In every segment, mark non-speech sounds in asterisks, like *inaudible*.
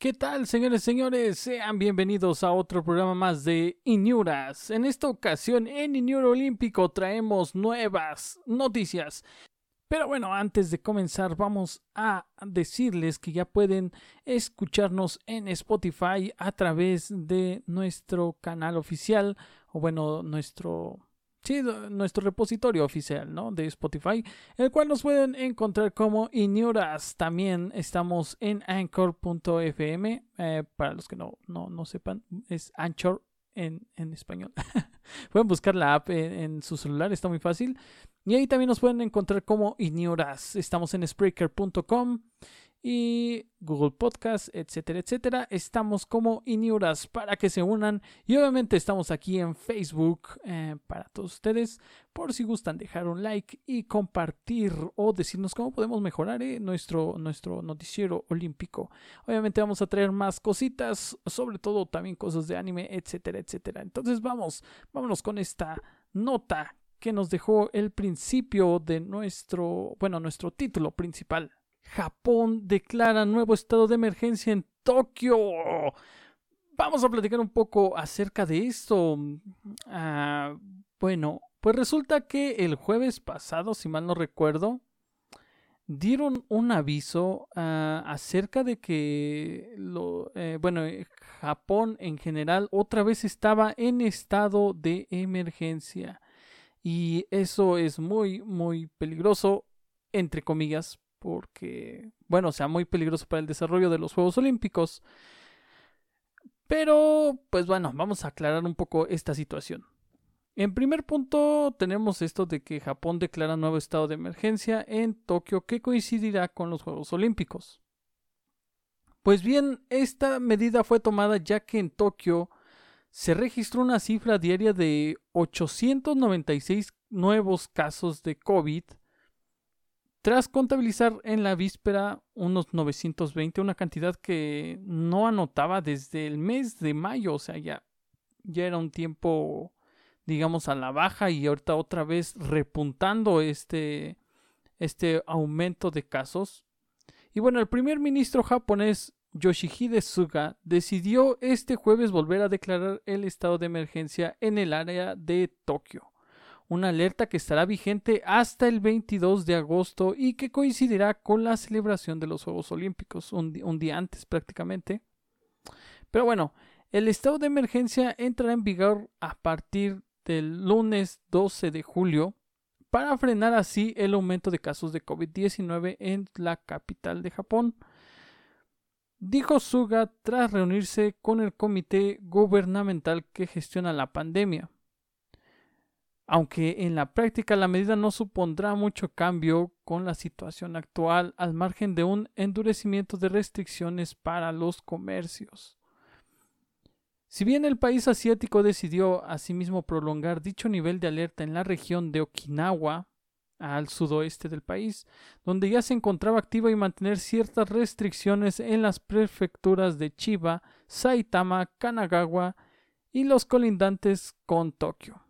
¿Qué tal, señores y señores? Sean bienvenidos a otro programa más de Inuras. En esta ocasión, en Inuro Olímpico, traemos nuevas noticias. Pero bueno, antes de comenzar, vamos a decirles que ya pueden escucharnos en Spotify a través de nuestro canal oficial, o bueno, nuestro nuestro repositorio oficial, ¿no? De Spotify, el cual nos pueden encontrar como Inuras. También estamos en anchor.fm, eh, para los que no, no, no sepan, es Anchor en, en español. *laughs* pueden buscar la app en, en, su celular, está muy fácil. Y ahí también nos pueden encontrar como Inuras. Estamos en Spreaker.com y Google Podcast, etcétera, etcétera. Estamos como Iniuras para que se unan y obviamente estamos aquí en Facebook eh, para todos ustedes por si gustan dejar un like y compartir o decirnos cómo podemos mejorar eh, nuestro, nuestro noticiero olímpico. Obviamente vamos a traer más cositas, sobre todo también cosas de anime, etcétera, etcétera. Entonces vamos, vámonos con esta nota que nos dejó el principio de nuestro, bueno, nuestro título principal. Japón declara nuevo estado de emergencia en Tokio. Vamos a platicar un poco acerca de esto. Ah, bueno, pues resulta que el jueves pasado, si mal no recuerdo, dieron un aviso uh, acerca de que lo, eh, bueno, eh, Japón en general otra vez estaba en estado de emergencia. Y eso es muy, muy peligroso, entre comillas, porque, bueno, sea muy peligroso para el desarrollo de los Juegos Olímpicos. Pero, pues bueno, vamos a aclarar un poco esta situación. En primer punto tenemos esto de que Japón declara nuevo estado de emergencia en Tokio que coincidirá con los Juegos Olímpicos. Pues bien, esta medida fue tomada ya que en Tokio se registró una cifra diaria de 896 nuevos casos de COVID tras contabilizar en la víspera unos 920, una cantidad que no anotaba desde el mes de mayo, o sea, ya, ya era un tiempo, digamos, a la baja y ahorita otra vez repuntando este, este aumento de casos. Y bueno, el primer ministro japonés Yoshihide Suga decidió este jueves volver a declarar el estado de emergencia en el área de Tokio una alerta que estará vigente hasta el 22 de agosto y que coincidirá con la celebración de los Juegos Olímpicos, un, día antes prácticamente. Pero bueno, el estado de emergencia entrará en vigor a partir del lunes 12 de julio para frenar así el aumento de casos de COVID-19 en la capital de Japón. Dijo Suga tras reunirse con el comité gubernamental que gestiona la pandemia aunque en la práctica la medida no supondrá mucho cambio con la situación actual al margen de un endurecimiento de restricciones para los comercios. Si bien el país asiático decidió asimismo prolongar dicho nivel de alerta en la región de Okinawa, al sudoeste del país, donde ya se encontraba activa y mantener ciertas restricciones en las prefecturas de Chiba, Saitama, Kanagawa y los colindantes con Tokio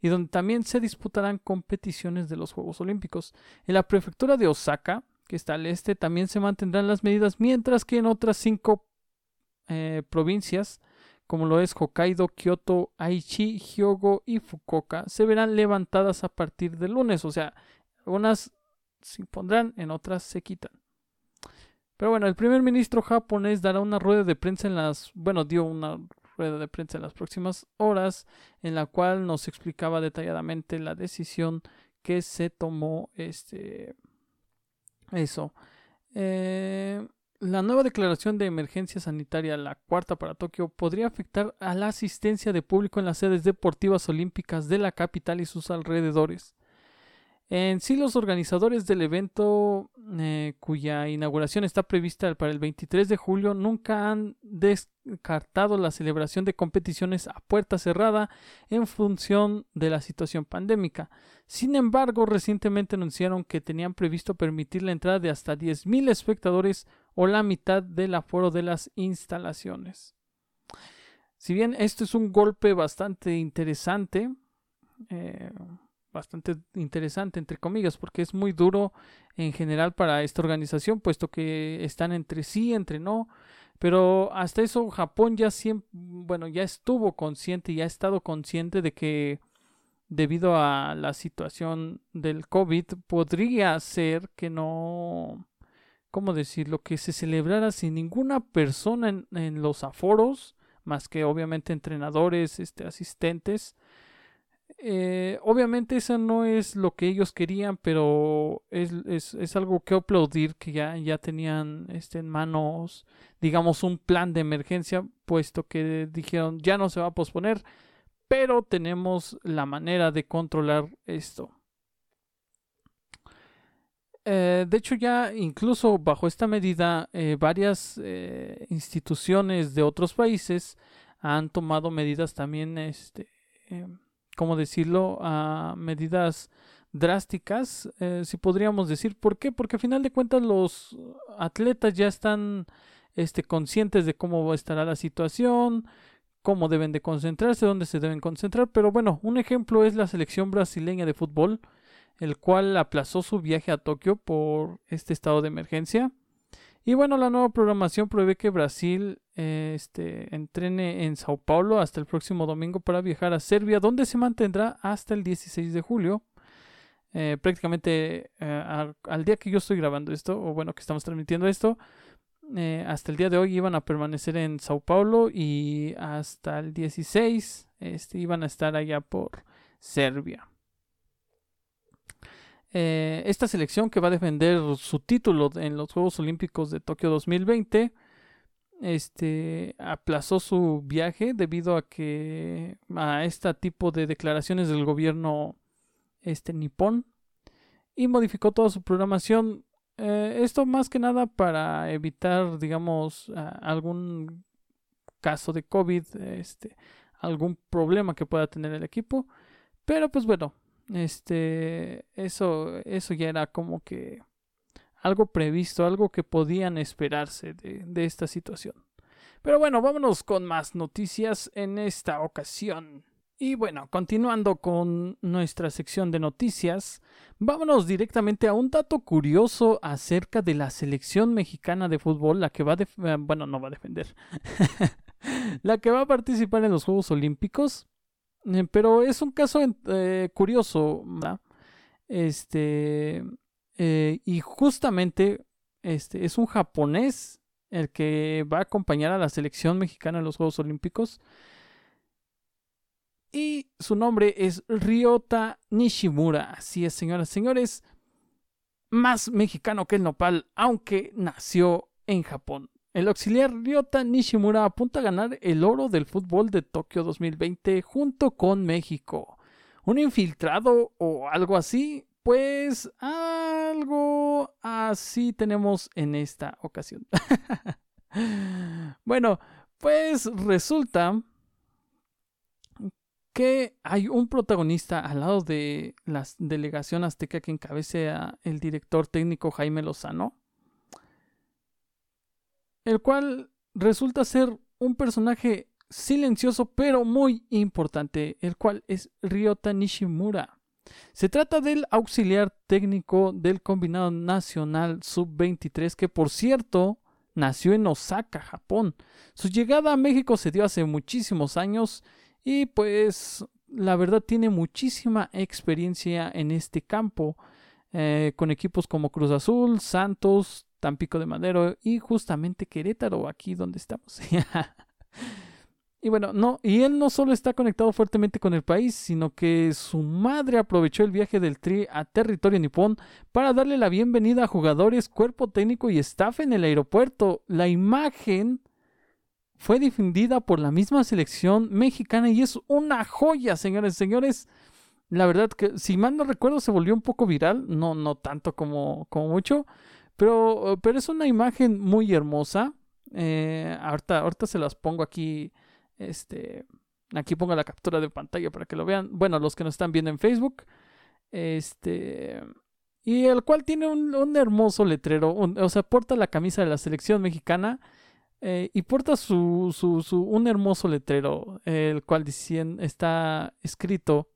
y donde también se disputarán competiciones de los Juegos Olímpicos. En la prefectura de Osaka, que está al este, también se mantendrán las medidas, mientras que en otras cinco eh, provincias, como lo es Hokkaido, Kyoto, Aichi, Hyogo y Fukuoka, se verán levantadas a partir del lunes. O sea, unas se impondrán, en otras se quitan. Pero bueno, el primer ministro japonés dará una rueda de prensa en las, bueno, dio una rueda de prensa en las próximas horas, en la cual nos explicaba detalladamente la decisión que se tomó este eso. Eh, la nueva declaración de emergencia sanitaria, la cuarta para Tokio, podría afectar a la asistencia de público en las sedes deportivas olímpicas de la capital y sus alrededores. En sí, los organizadores del evento, eh, cuya inauguración está prevista para el 23 de julio, nunca han descartado la celebración de competiciones a puerta cerrada en función de la situación pandémica. Sin embargo, recientemente anunciaron que tenían previsto permitir la entrada de hasta 10.000 espectadores o la mitad del aforo de las instalaciones. Si bien esto es un golpe bastante interesante, eh, bastante interesante, entre comillas, porque es muy duro en general para esta organización, puesto que están entre sí, entre no. Pero hasta eso Japón ya siempre, bueno, ya estuvo consciente, ya ha estado consciente de que debido a la situación del COVID podría ser que no, ¿cómo decirlo? Que se celebrara sin ninguna persona en, en los aforos, más que obviamente entrenadores, este, asistentes eh, obviamente eso no es lo que ellos querían, pero es, es, es, algo que aplaudir que ya, ya tenían este, en manos, digamos, un plan de emergencia, puesto que dijeron ya no se va a posponer, pero tenemos la manera de controlar esto. Eh, de hecho, ya incluso bajo esta medida, eh, varias instituciones de otros países han tomado medidas también este, em, ¿cómo decirlo?, a medidas drásticas, eh, si podríamos decir. ¿Por qué? Porque a final de cuentas los atletas ya están este, conscientes de cómo estará la situación, cómo deben de concentrarse, dónde se deben concentrar. Pero bueno, un ejemplo es la selección brasileña de fútbol, el cual aplazó su viaje a Tokio por este estado de emergencia. Y bueno, la nueva programación prevé que Brasil eh, este, entrene en Sao Paulo hasta el próximo domingo para viajar a Serbia, donde se mantendrá hasta el 16 de julio. Eh, prácticamente eh, al, día que yo estoy grabando esto, o bueno, que estamos transmitiendo esto, hasta el día de hoy iban a permanecer en Sao Paulo y hasta el 16 este, iban a estar allá por Serbia. Eh, esta selección que va a defender su título en los Juegos Olímpicos de Tokio 2020 este aplazó su viaje debido a que a este tipo de declaraciones del gobierno este nipón y modificó toda su programación. Eh, esto más que nada para evitar digamos algún caso de covid este algún problema que pueda tener el equipo. Pero pues bueno este, eso, eso ya era como que algo previsto, algo que podían esperarse de, de esta situación. Pero bueno, vámonos con más noticias en esta ocasión. Y bueno, continuando con nuestra sección de noticias, vámonos directamente a un dato curioso acerca de la selección mexicana de fútbol, la que va a, eh, bueno, no va a defender, *laughs* la que va a participar en los Juegos Olímpicos. Eh, pero es un caso eh, curioso, Este, eh, y justamente este, es un japonés el que va a acompañar a la selección mexicana en los Juegos Olímpicos. Y su nombre es Ryota Nishimura. Así es, señoras y señores. Más mexicano que el nopal, aunque nació en Japón. El auxiliar Ryota Nishimura apunta a ganar el oro del fútbol de Tokio 2020 junto con México. ¿Un infiltrado o algo así? Pues algo así tenemos en esta ocasión. *laughs* bueno, pues resulta que hay un protagonista al lado de la delegación azteca que encabeza el director técnico Jaime Lozano el cual resulta ser un personaje silencioso pero muy importante, el cual es Ryota Nishimura. Se trata del auxiliar técnico del combinado nacional sub-23 que por cierto nació en Osaka, Japón. Su llegada a México se dio hace muchísimos años y pues la verdad tiene muchísima experiencia en este campo eh, con equipos como Cruz Azul, Santos, Tampico de Madero y justamente Querétaro, aquí donde estamos. *laughs* y bueno, no, y él no solo está conectado fuertemente con el país, sino que su madre aprovechó el viaje del Tri a territorio nipón para darle la bienvenida a jugadores, cuerpo técnico y staff en el aeropuerto. La imagen fue difundida por la misma selección mexicana y es una joya, señores señores. La verdad que, si mal no recuerdo, se volvió un poco viral, no, no tanto como, como mucho, pero, pero es una imagen muy hermosa. Eh, ahorita, ahorita se las pongo aquí. Este. Aquí pongo la captura de pantalla para que lo vean. Bueno, los que nos están viendo en Facebook. Este. Y el cual tiene un, hermoso letrero. o sea, porta la camisa de la selección mexicana. Eh, y porta su, su, su, un hermoso letrero. el cual está escrito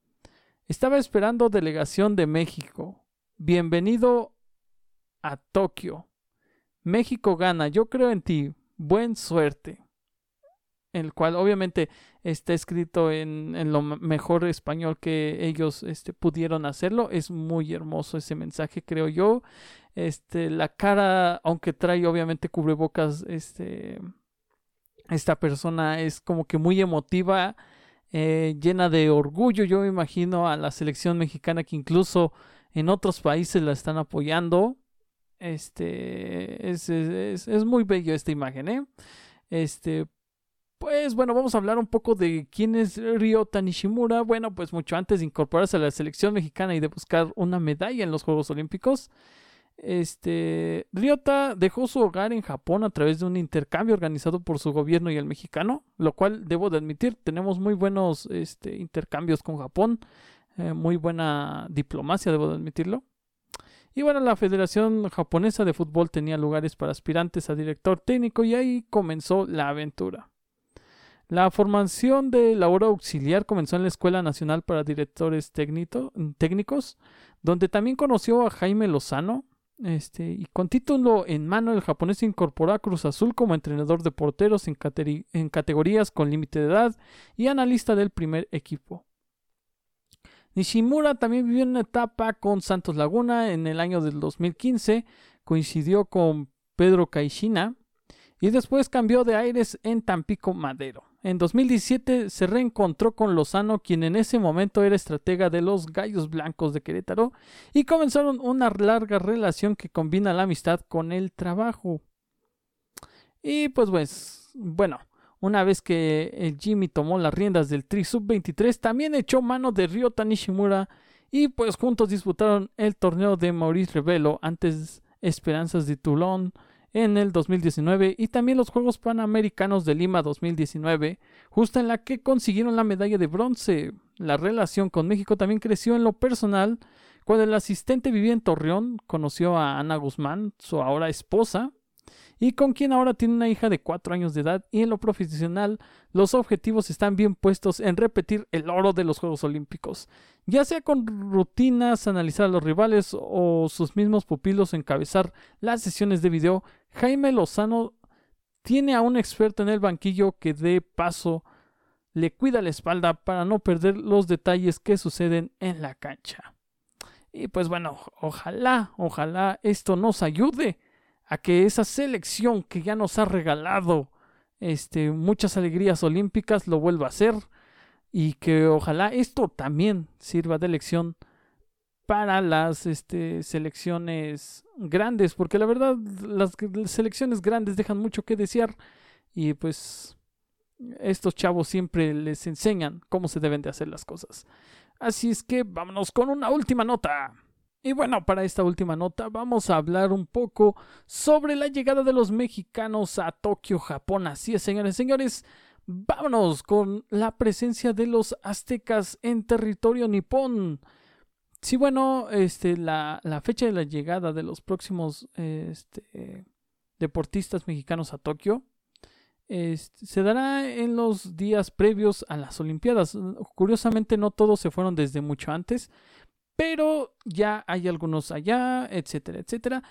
Estaba esperando delegación de México. Bienvenido a Tokio. México gana. Yo creo en ti. Buen suerte. El cual obviamente está escrito en, en lo mejor español que ellos este, pudieron hacerlo. Es muy hermoso ese mensaje, creo yo. Este, la cara, aunque trae obviamente cubrebocas, este, esta persona es como que muy emotiva, eh, llena de orgullo. Yo me imagino a la selección mexicana que incluso en otros países la están apoyando. Este es, es, es muy bello esta imagen, ¿eh? Este, pues bueno, vamos a hablar un poco de quién es Ryota Nishimura. Bueno, pues mucho antes de incorporarse a la selección mexicana y de buscar una medalla en los Juegos Olímpicos, este, Ryota dejó su hogar en Japón a través de un intercambio organizado por su gobierno y el mexicano, lo cual debo de admitir, tenemos muy buenos este, intercambios con Japón, eh, muy buena diplomacia, debo de admitirlo. Y bueno, la Federación Japonesa de Fútbol tenía lugares para aspirantes a director técnico y ahí comenzó la aventura. La formación de la hora auxiliar comenzó en la Escuela Nacional para Directores Técnicos, donde también conoció a Jaime Lozano, este, y con título en mano, el japonés incorporó a Cruz Azul como entrenador de porteros en, en categorías con límite de edad y analista del primer equipo. Nishimura también vivió una etapa con Santos Laguna en el año del 2015, coincidió con Pedro Caixina y después cambió de aires en Tampico Madero. En 2017 se reencontró con Lozano, quien en ese momento era estratega de los Gallos Blancos de Querétaro, y comenzaron una larga relación que combina la amistad con el trabajo. Y pues, pues bueno, una vez que el Jimmy tomó las riendas del Tri Sub-23, también echó mano de Ryota Nishimura y pues juntos disputaron el torneo de Maurice Revelo antes Esperanzas de Toulon en el 2019 y también los Juegos Panamericanos de Lima 2019, justo en la que consiguieron la medalla de bronce. La relación con México también creció en lo personal cuando el asistente vivía en Torreón, conoció a Ana Guzmán, su ahora esposa, y con quien ahora tiene una hija de 4 años de edad y en lo profesional los objetivos están bien puestos en repetir el oro de los Juegos Olímpicos, ya sea con rutinas, analizar a los rivales o sus mismos pupilos encabezar las sesiones de video, Jaime Lozano tiene a un experto en el banquillo que de paso le cuida la espalda para no perder los detalles que suceden en la cancha. Y pues bueno, ojalá, ojalá esto nos ayude a que esa selección que ya nos ha regalado este, muchas alegrías olímpicas lo vuelva a hacer y que ojalá esto también sirva de lección para las este, selecciones grandes, porque la verdad las selecciones grandes dejan mucho que desear y pues estos chavos siempre les enseñan cómo se deben de hacer las cosas. Así es que vámonos con una última nota. Y bueno, para esta última nota vamos a hablar un poco sobre la llegada de los mexicanos a Tokio, Japón. Así es, señores, señores, vámonos con la presencia de los aztecas en territorio nipón. Sí, bueno, este, la, la fecha de la llegada de los próximos este, deportistas mexicanos a Tokio este, se dará en los días previos a las Olimpiadas. Curiosamente, no todos se fueron desde mucho antes pero ya hay algunos allá, etcétera, etcétera.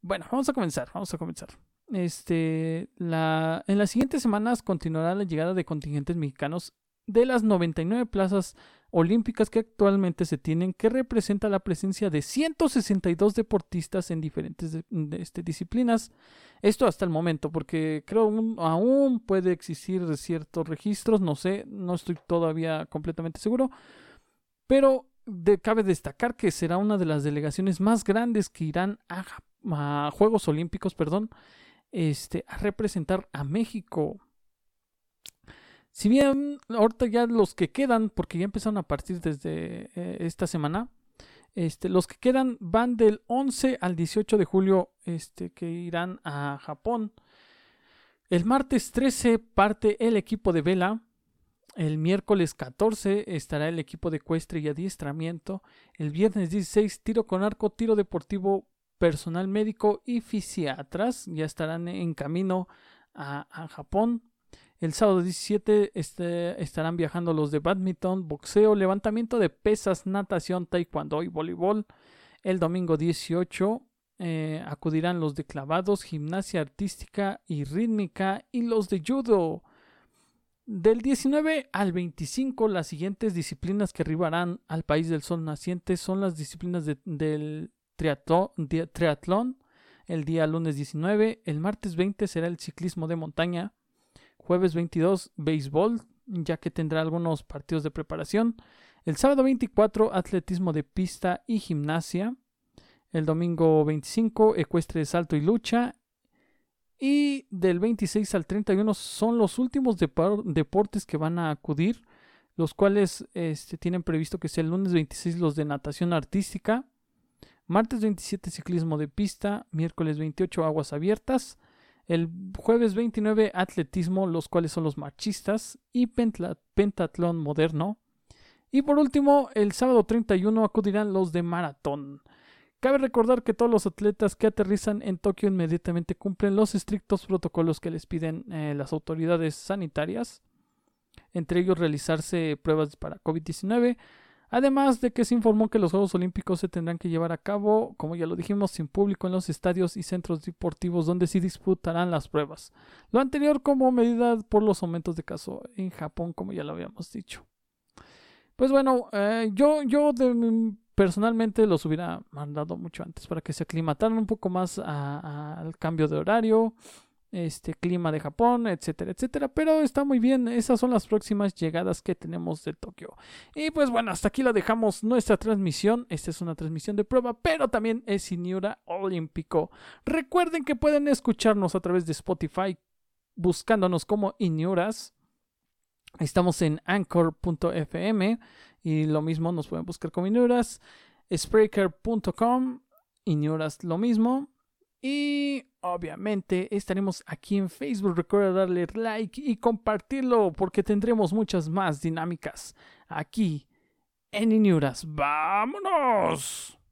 Bueno, vamos a comenzar, vamos a comenzar. Este, la, en las siguientes semanas continuará la llegada de contingentes mexicanos de las 99 plazas olímpicas que actualmente se tienen, que representa la presencia de 162 deportistas en diferentes este, disciplinas. Esto hasta el momento, porque creo aún puede existir ciertos registros, no sé, no estoy todavía completamente seguro, pero cabe destacar que será una de las delegaciones más grandes que irán a, Juegos Olímpicos, perdón, este, a representar a México. Si bien ahorita ya los que quedan, porque ya empezaron a partir desde eh, esta semana, este, los que quedan van del 11 al 18 de julio, este, que irán a Japón. El martes 13 parte el equipo de vela, el miércoles 14 estará el equipo de ecuestre y adiestramiento. El viernes 16 tiro con arco, tiro deportivo, personal médico y fisiatras ya estarán en camino a, Japón. El sábado 17 este, estarán viajando los de badminton, boxeo, levantamiento de pesas, natación, taekwondo y voleibol. El domingo 18 eh, acudirán los de clavados, gimnasia artística y rítmica y los de judo. Del 19 al 25, las siguientes disciplinas que arribarán al país del sol naciente son las disciplinas del triatlón, el día lunes 19, el martes 20 será el ciclismo de montaña, jueves 22 béisbol, ya que tendrá algunos partidos de preparación, el sábado 24 atletismo de pista y gimnasia, el domingo 25 ecuestre de salto y lucha y del 26 al 31 son los últimos deportes que van a acudir, los cuales este, tienen previsto que sea el lunes 26 los de natación artística, martes 27 ciclismo de pista, miércoles 28 aguas abiertas, el jueves 29 atletismo, los cuales son los marchistas, y pentatlón moderno. Y por último, el sábado 31 acudirán los de maratón. Cabe recordar que todos los atletas que aterrizan en Tokio inmediatamente cumplen los estrictos protocolos que les piden eh, las autoridades sanitarias, entre ellos realizarse pruebas para COVID-19, Además de que se informó que los Juegos Olímpicos se tendrán que llevar a cabo, como ya lo dijimos, sin público en los estadios y centros deportivos donde se disputarán las pruebas. Lo anterior como medida por los aumentos de caso en Japón, como ya lo habíamos dicho. Pues bueno, eh, yo, yo personalmente los hubiera mandado mucho antes para que se aclimataran un poco más al cambio de horario este clima de Japón, etcétera, etcétera. Pero está muy bien, esas son las próximas llegadas que tenemos de Tokio. Y pues bueno, hasta aquí la dejamos nuestra transmisión. Esta es una transmisión de prueba, pero también es Inura Olímpico. Recuerden que pueden escucharnos a través de Spotify buscándonos como Inuras. Estamos en anchor.fm y lo mismo nos pueden buscar como Inuras. Spreaker.com, Inuras lo mismo. Y obviamente estaremos aquí en Facebook. Recuerda darle like y compartirlo porque tendremos muchas más dinámicas aquí en Inuras. ¡Vámonos!